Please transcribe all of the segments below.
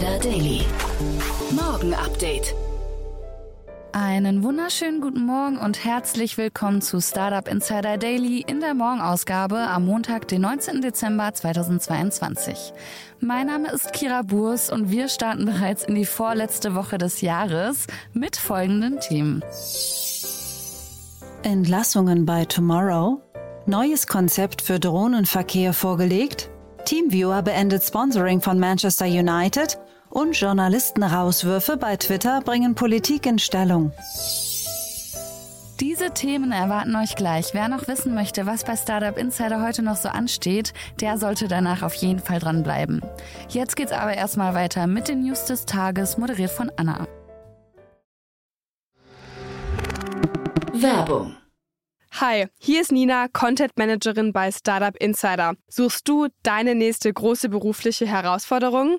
Insider Daily. Morgen Update. Einen wunderschönen guten Morgen und herzlich willkommen zu Startup Insider Daily in der Morgenausgabe am Montag, den 19. Dezember 2022. Mein Name ist Kira Burs und wir starten bereits in die vorletzte Woche des Jahres mit folgenden Themen. Entlassungen bei Tomorrow, neues Konzept für Drohnenverkehr vorgelegt, Teamviewer beendet Sponsoring von Manchester United und Journalistenauswürfe bei Twitter bringen Politik in Stellung. Diese Themen erwarten euch gleich. Wer noch wissen möchte, was bei Startup Insider heute noch so ansteht, der sollte danach auf jeden Fall dranbleiben. Jetzt geht's aber erstmal weiter mit den News des Tages, moderiert von Anna. Werbung. Hi, hier ist Nina, Content Managerin bei Startup Insider. Suchst du deine nächste große berufliche Herausforderung?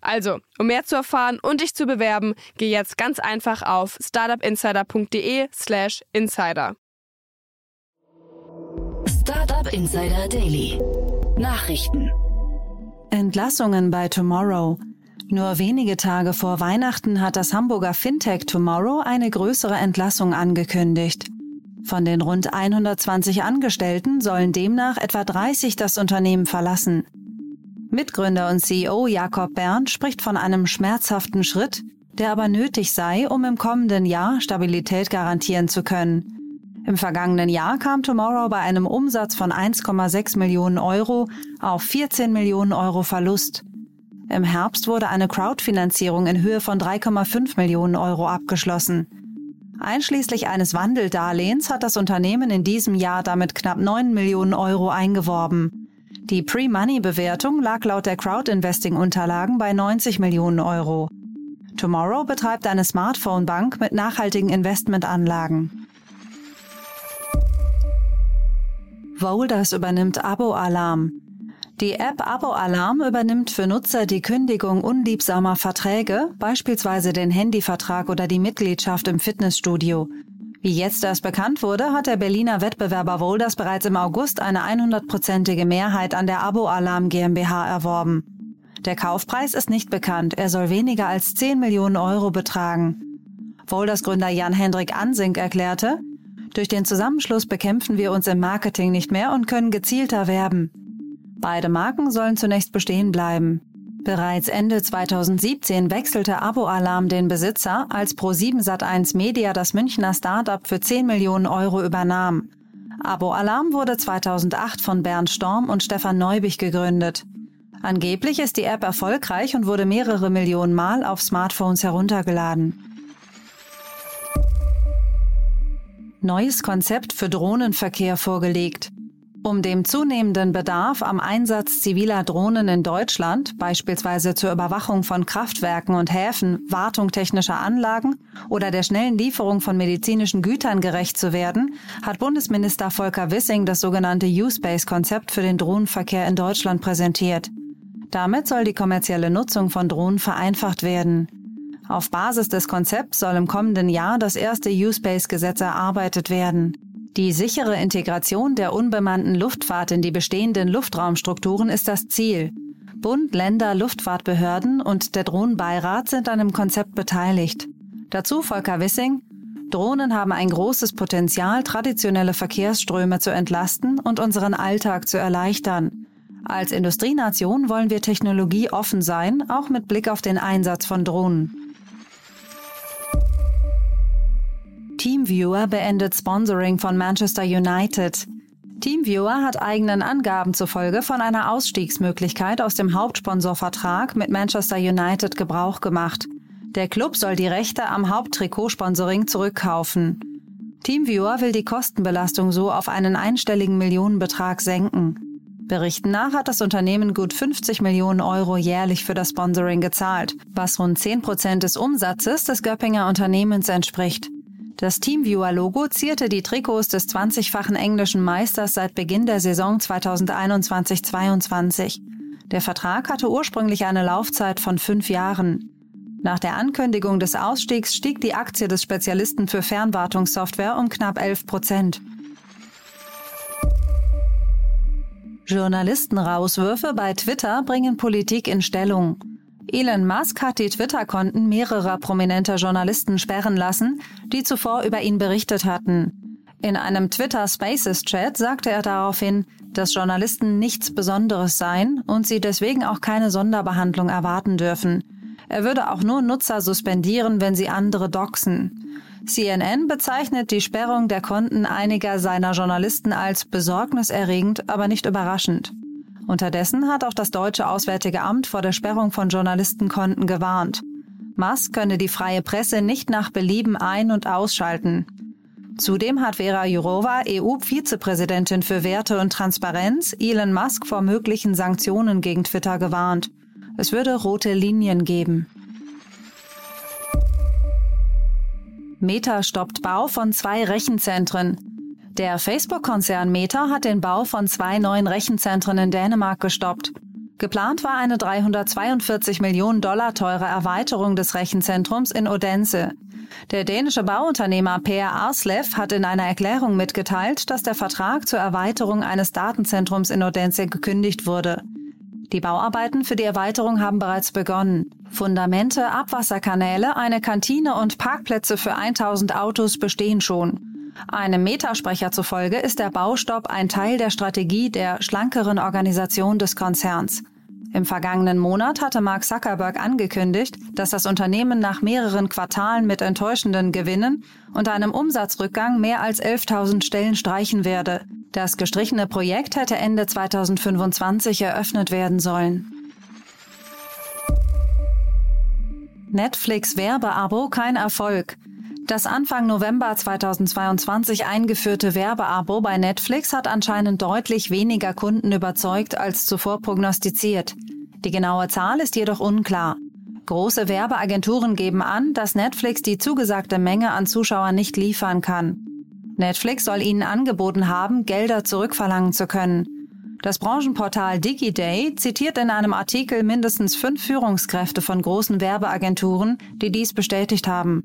Also, um mehr zu erfahren und dich zu bewerben, geh jetzt ganz einfach auf startupinsider.de/slash insider. Startup Insider Daily. Nachrichten. Entlassungen bei Tomorrow. Nur wenige Tage vor Weihnachten hat das Hamburger Fintech Tomorrow eine größere Entlassung angekündigt. Von den rund 120 Angestellten sollen demnach etwa 30 das Unternehmen verlassen. Mitgründer und CEO Jakob Berndt spricht von einem schmerzhaften Schritt, der aber nötig sei, um im kommenden Jahr Stabilität garantieren zu können. Im vergangenen Jahr kam Tomorrow bei einem Umsatz von 1,6 Millionen Euro auf 14 Millionen Euro Verlust. Im Herbst wurde eine Crowdfinanzierung in Höhe von 3,5 Millionen Euro abgeschlossen. Einschließlich eines Wandeldarlehens hat das Unternehmen in diesem Jahr damit knapp 9 Millionen Euro eingeworben. Die Pre-Money-Bewertung lag laut der Crowd-Investing-Unterlagen bei 90 Millionen Euro. Tomorrow betreibt eine Smartphone-Bank mit nachhaltigen Investmentanlagen. Volders übernimmt Abo-Alarm. Die App Abo Alarm übernimmt für Nutzer die Kündigung unliebsamer Verträge, beispielsweise den Handyvertrag oder die Mitgliedschaft im Fitnessstudio. Wie jetzt erst bekannt wurde, hat der Berliner Wettbewerber Wolders bereits im August eine 100-prozentige Mehrheit an der Abo Alarm GmbH erworben. Der Kaufpreis ist nicht bekannt, er soll weniger als 10 Millionen Euro betragen. Wolders Gründer Jan-Hendrik Ansink erklärte, durch den Zusammenschluss bekämpfen wir uns im Marketing nicht mehr und können gezielter werben. Beide Marken sollen zunächst bestehen bleiben. Bereits Ende 2017 wechselte Abo Alarm den Besitzer, als Pro7 Sat1 Media das Münchner Startup für 10 Millionen Euro übernahm. Abo Alarm wurde 2008 von Bernd Storm und Stefan Neubich gegründet. Angeblich ist die App erfolgreich und wurde mehrere Millionen Mal auf Smartphones heruntergeladen. Neues Konzept für Drohnenverkehr vorgelegt. Um dem zunehmenden Bedarf am Einsatz ziviler Drohnen in Deutschland, beispielsweise zur Überwachung von Kraftwerken und Häfen, Wartung technischer Anlagen oder der schnellen Lieferung von medizinischen Gütern gerecht zu werden, hat Bundesminister Volker Wissing das sogenannte U-Space-Konzept für den Drohnenverkehr in Deutschland präsentiert. Damit soll die kommerzielle Nutzung von Drohnen vereinfacht werden. Auf Basis des Konzepts soll im kommenden Jahr das erste U-Space-Gesetz erarbeitet werden. Die sichere Integration der unbemannten Luftfahrt in die bestehenden Luftraumstrukturen ist das Ziel. Bund, Länder, Luftfahrtbehörden und der Drohnenbeirat sind an dem Konzept beteiligt. Dazu Volker Wissing. Drohnen haben ein großes Potenzial, traditionelle Verkehrsströme zu entlasten und unseren Alltag zu erleichtern. Als Industrienation wollen wir technologieoffen sein, auch mit Blick auf den Einsatz von Drohnen. Teamviewer beendet Sponsoring von Manchester United. Teamviewer hat eigenen Angaben zufolge von einer Ausstiegsmöglichkeit aus dem Hauptsponsorvertrag mit Manchester United Gebrauch gemacht. Der Club soll die Rechte am Haupttrikotsponsoring zurückkaufen. Teamviewer will die Kostenbelastung so auf einen einstelligen Millionenbetrag senken. Berichten nach hat das Unternehmen gut 50 Millionen Euro jährlich für das Sponsoring gezahlt, was rund 10 Prozent des Umsatzes des Göppinger Unternehmens entspricht. Das Teamviewer-Logo zierte die Trikots des 20-fachen englischen Meisters seit Beginn der Saison 2021-22. Der Vertrag hatte ursprünglich eine Laufzeit von fünf Jahren. Nach der Ankündigung des Ausstiegs stieg die Aktie des Spezialisten für Fernwartungssoftware um knapp 11 Prozent. Journalistenrauswürfe bei Twitter bringen Politik in Stellung. Elon Musk hat die Twitter-Konten mehrerer prominenter Journalisten sperren lassen, die zuvor über ihn berichtet hatten. In einem Twitter Spaces Chat sagte er daraufhin, dass Journalisten nichts Besonderes seien und sie deswegen auch keine Sonderbehandlung erwarten dürfen. Er würde auch nur Nutzer suspendieren, wenn sie andere doxen. CNN bezeichnet die Sperrung der Konten einiger seiner Journalisten als besorgniserregend, aber nicht überraschend. Unterdessen hat auch das deutsche Auswärtige Amt vor der Sperrung von Journalistenkonten gewarnt. Musk könne die freie Presse nicht nach Belieben ein- und ausschalten. Zudem hat Vera Jourova, EU-Vizepräsidentin für Werte und Transparenz, Elon Musk vor möglichen Sanktionen gegen Twitter gewarnt. Es würde rote Linien geben. Meta stoppt Bau von zwei Rechenzentren. Der Facebook-Konzern Meta hat den Bau von zwei neuen Rechenzentren in Dänemark gestoppt. Geplant war eine 342 Millionen Dollar teure Erweiterung des Rechenzentrums in Odense. Der dänische Bauunternehmer Per Arslev hat in einer Erklärung mitgeteilt, dass der Vertrag zur Erweiterung eines Datenzentrums in Odense gekündigt wurde. Die Bauarbeiten für die Erweiterung haben bereits begonnen. Fundamente, Abwasserkanäle, eine Kantine und Parkplätze für 1000 Autos bestehen schon. Einem Metasprecher zufolge ist der Baustopp ein Teil der Strategie der schlankeren Organisation des Konzerns. Im vergangenen Monat hatte Mark Zuckerberg angekündigt, dass das Unternehmen nach mehreren Quartalen mit enttäuschenden Gewinnen und einem Umsatzrückgang mehr als 11.000 Stellen streichen werde. Das gestrichene Projekt hätte Ende 2025 eröffnet werden sollen. Netflix Werbeabo kein Erfolg. Das Anfang November 2022 eingeführte Werbeabo bei Netflix hat anscheinend deutlich weniger Kunden überzeugt als zuvor prognostiziert. Die genaue Zahl ist jedoch unklar. Große Werbeagenturen geben an, dass Netflix die zugesagte Menge an Zuschauern nicht liefern kann. Netflix soll ihnen angeboten haben, Gelder zurückverlangen zu können. Das Branchenportal DigiDay zitiert in einem Artikel mindestens fünf Führungskräfte von großen Werbeagenturen, die dies bestätigt haben.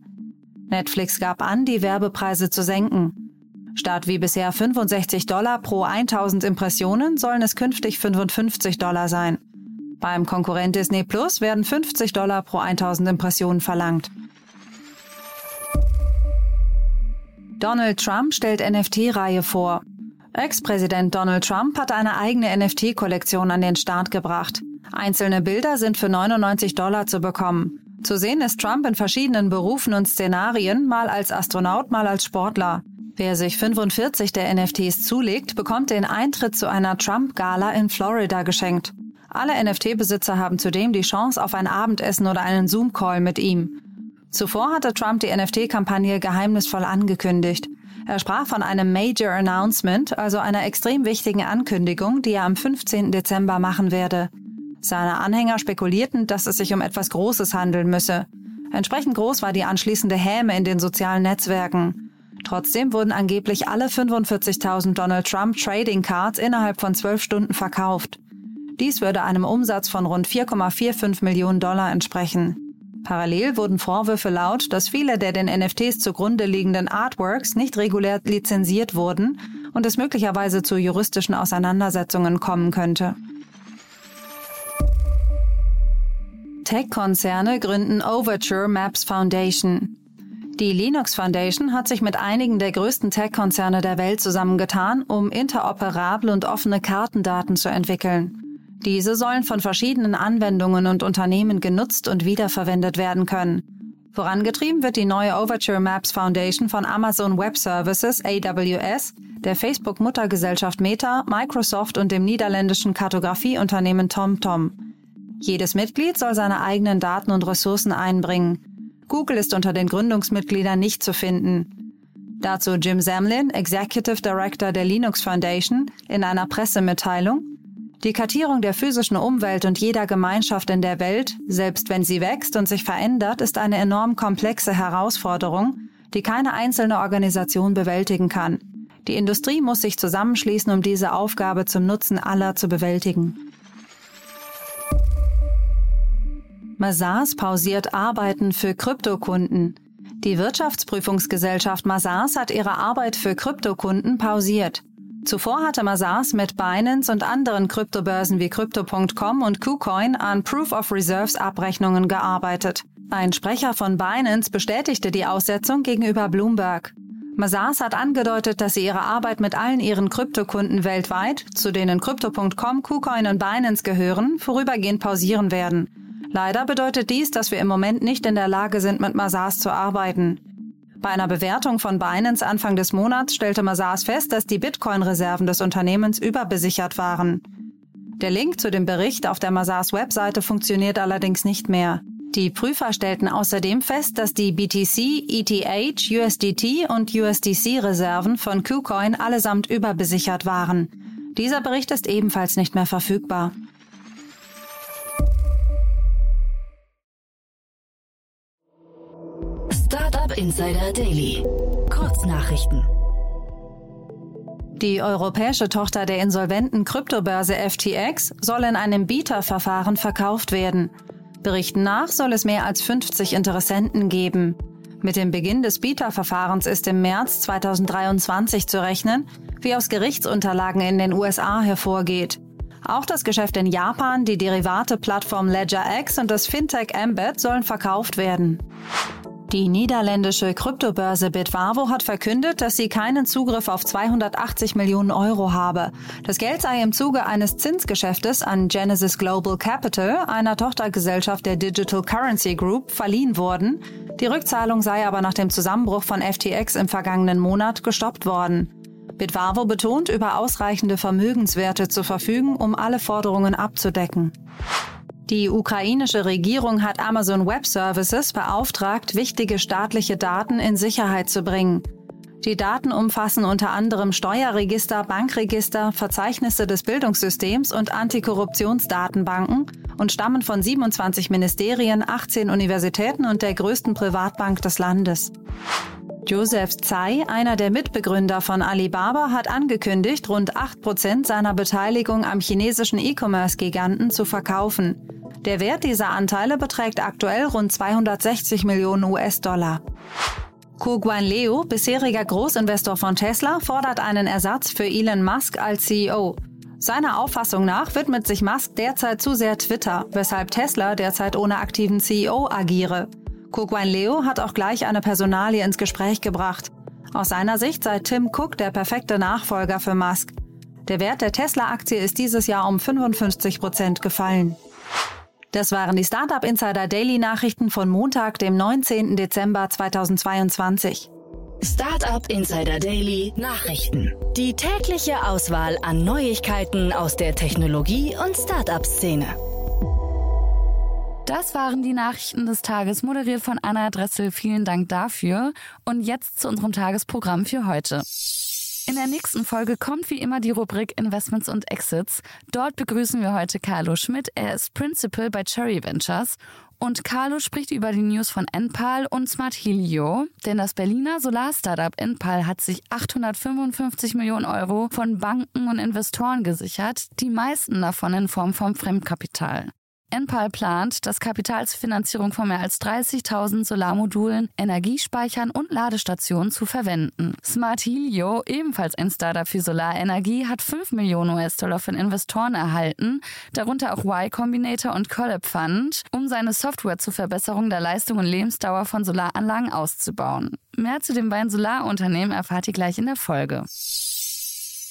Netflix gab an, die Werbepreise zu senken. Statt wie bisher 65 Dollar pro 1000 Impressionen sollen es künftig 55 Dollar sein. Beim Konkurrent Disney Plus werden 50 Dollar pro 1000 Impressionen verlangt. Donald Trump stellt NFT-Reihe vor. Ex-Präsident Donald Trump hat eine eigene NFT-Kollektion an den Start gebracht. Einzelne Bilder sind für 99 Dollar zu bekommen. Zu sehen ist Trump in verschiedenen Berufen und Szenarien, mal als Astronaut, mal als Sportler. Wer sich 45 der NFTs zulegt, bekommt den Eintritt zu einer Trump-Gala in Florida geschenkt. Alle NFT-Besitzer haben zudem die Chance auf ein Abendessen oder einen Zoom-Call mit ihm. Zuvor hatte Trump die NFT-Kampagne geheimnisvoll angekündigt. Er sprach von einem Major Announcement, also einer extrem wichtigen Ankündigung, die er am 15. Dezember machen werde. Seine Anhänger spekulierten, dass es sich um etwas Großes handeln müsse. Entsprechend groß war die anschließende Häme in den sozialen Netzwerken. Trotzdem wurden angeblich alle 45.000 Donald Trump Trading Cards innerhalb von zwölf Stunden verkauft. Dies würde einem Umsatz von rund 4,45 Millionen Dollar entsprechen. Parallel wurden Vorwürfe laut, dass viele der den NFTs zugrunde liegenden Artworks nicht regulär lizenziert wurden und es möglicherweise zu juristischen Auseinandersetzungen kommen könnte. Tech-Konzerne gründen Overture Maps Foundation. Die Linux Foundation hat sich mit einigen der größten Tech-Konzerne der Welt zusammengetan, um interoperable und offene Kartendaten zu entwickeln. Diese sollen von verschiedenen Anwendungen und Unternehmen genutzt und wiederverwendet werden können. Vorangetrieben wird die neue Overture Maps Foundation von Amazon Web Services AWS, der Facebook-Muttergesellschaft Meta, Microsoft und dem niederländischen Kartografieunternehmen TomTom. Jedes Mitglied soll seine eigenen Daten und Ressourcen einbringen. Google ist unter den Gründungsmitgliedern nicht zu finden. Dazu Jim Zamlin, Executive Director der Linux Foundation, in einer Pressemitteilung. Die Kartierung der physischen Umwelt und jeder Gemeinschaft in der Welt, selbst wenn sie wächst und sich verändert, ist eine enorm komplexe Herausforderung, die keine einzelne Organisation bewältigen kann. Die Industrie muss sich zusammenschließen, um diese Aufgabe zum Nutzen aller zu bewältigen. Mazars pausiert Arbeiten für Kryptokunden. Die Wirtschaftsprüfungsgesellschaft Mazars hat ihre Arbeit für Kryptokunden pausiert. Zuvor hatte Mazars mit Binance und anderen Kryptobörsen wie Crypto.com und KuCoin an Proof of Reserves Abrechnungen gearbeitet. Ein Sprecher von Binance bestätigte die Aussetzung gegenüber Bloomberg. Mazars hat angedeutet, dass sie ihre Arbeit mit allen ihren Kryptokunden weltweit, zu denen Crypto.com, KuCoin und Binance gehören, vorübergehend pausieren werden. Leider bedeutet dies, dass wir im Moment nicht in der Lage sind, mit Mazars zu arbeiten. Bei einer Bewertung von Binance Anfang des Monats stellte Mazars fest, dass die Bitcoin-Reserven des Unternehmens überbesichert waren. Der Link zu dem Bericht auf der Mazars Webseite funktioniert allerdings nicht mehr. Die Prüfer stellten außerdem fest, dass die BTC, ETH, USDT und USDC-Reserven von KuCoin allesamt überbesichert waren. Dieser Bericht ist ebenfalls nicht mehr verfügbar. Insider Daily. Kurznachrichten. Die europäische Tochter der insolventen Kryptobörse FTX soll in einem Bieterverfahren verkauft werden. Berichten nach soll es mehr als 50 Interessenten geben. Mit dem Beginn des Bieterverfahrens ist im März 2023 zu rechnen, wie aus Gerichtsunterlagen in den USA hervorgeht. Auch das Geschäft in Japan, die Derivate-Plattform Ledger X und das Fintech Embed sollen verkauft werden. Die niederländische Kryptobörse Bitwavo hat verkündet, dass sie keinen Zugriff auf 280 Millionen Euro habe. Das Geld sei im Zuge eines Zinsgeschäftes an Genesis Global Capital, einer Tochtergesellschaft der Digital Currency Group, verliehen worden. Die Rückzahlung sei aber nach dem Zusammenbruch von FTX im vergangenen Monat gestoppt worden. Bitwavo betont, über ausreichende Vermögenswerte zu verfügen, um alle Forderungen abzudecken. Die ukrainische Regierung hat Amazon Web Services beauftragt, wichtige staatliche Daten in Sicherheit zu bringen. Die Daten umfassen unter anderem Steuerregister, Bankregister, Verzeichnisse des Bildungssystems und Antikorruptionsdatenbanken und stammen von 27 Ministerien, 18 Universitäten und der größten Privatbank des Landes. Joseph Tsai, einer der Mitbegründer von Alibaba, hat angekündigt, rund 8% seiner Beteiligung am chinesischen E-Commerce-Giganten zu verkaufen. Der Wert dieser Anteile beträgt aktuell rund 260 Millionen US-Dollar. Ko Guan Leo, bisheriger Großinvestor von Tesla, fordert einen Ersatz für Elon Musk als CEO. Seiner Auffassung nach widmet sich Musk derzeit zu sehr Twitter, weshalb Tesla derzeit ohne aktiven CEO agiere. Kuguan Leo hat auch gleich eine Personalie ins Gespräch gebracht. Aus seiner Sicht sei Tim Cook der perfekte Nachfolger für Musk. Der Wert der Tesla-Aktie ist dieses Jahr um 55 Prozent gefallen. Das waren die Startup Insider Daily Nachrichten von Montag, dem 19. Dezember 2022. Startup Insider Daily Nachrichten. Die tägliche Auswahl an Neuigkeiten aus der Technologie- und Startup-Szene. Das waren die Nachrichten des Tages, moderiert von Anna Dressel. Vielen Dank dafür. Und jetzt zu unserem Tagesprogramm für heute. In der nächsten Folge kommt wie immer die Rubrik Investments und Exits. Dort begrüßen wir heute Carlo Schmidt. Er ist Principal bei Cherry Ventures. Und Carlo spricht über die News von Enpal und Smart Helio, denn das Berliner Solar-Startup Enpal hat sich 855 Millionen Euro von Banken und Investoren gesichert, die meisten davon in Form von Fremdkapital. Enpal plant, das Kapital zur Finanzierung von mehr als 30.000 Solarmodulen, Energiespeichern und Ladestationen zu verwenden. Smart Helio, ebenfalls ein Startup für Solarenergie, hat 5 Millionen US-Dollar von Investoren erhalten, darunter auch Y Combinator und Collab Fund, um seine Software zur Verbesserung der Leistung und Lebensdauer von Solaranlagen auszubauen. Mehr zu den beiden Solarunternehmen erfahrt ihr gleich in der Folge.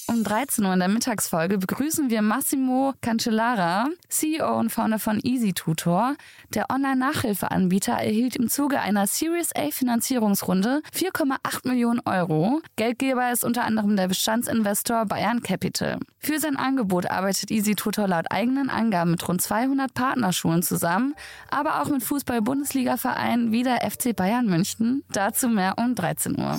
Um 13 Uhr in der Mittagsfolge begrüßen wir Massimo Cancellara, CEO und Founder von Easy Tutor. Der Online-Nachhilfeanbieter erhielt im Zuge einer Series A Finanzierungsrunde 4,8 Millionen Euro. Geldgeber ist unter anderem der Bestandsinvestor Bayern Capital. Für sein Angebot arbeitet Easy Tutor laut eigenen Angaben mit rund 200 Partnerschulen zusammen, aber auch mit Fußball-Bundesliga-Vereinen wie der FC Bayern München. Dazu mehr um 13 Uhr.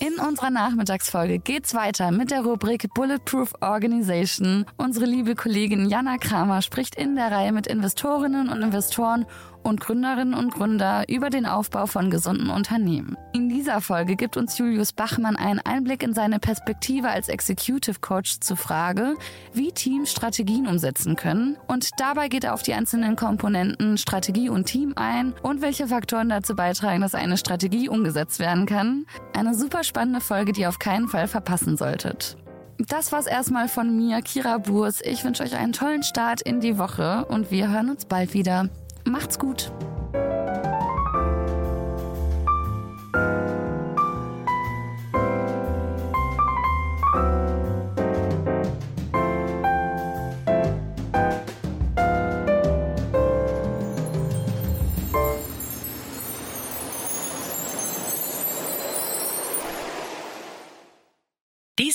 In unserer Nachmittagsfolge geht's weiter mit der Rubrik Bulletproof Organization. Unsere liebe Kollegin Jana Kramer spricht in der Reihe mit Investorinnen und Investoren und Gründerinnen und Gründer über den Aufbau von gesunden Unternehmen. In dieser Folge gibt uns Julius Bachmann einen Einblick in seine Perspektive als Executive Coach zur Frage, wie Teams Strategien umsetzen können. Und dabei geht er auf die einzelnen Komponenten Strategie und Team ein und welche Faktoren dazu beitragen, dass eine Strategie umgesetzt werden kann. Eine super spannende Folge, die ihr auf keinen Fall verpassen solltet. Das war's erstmal von mir, Kira Burs. Ich wünsche euch einen tollen Start in die Woche und wir hören uns bald wieder. Macht's gut.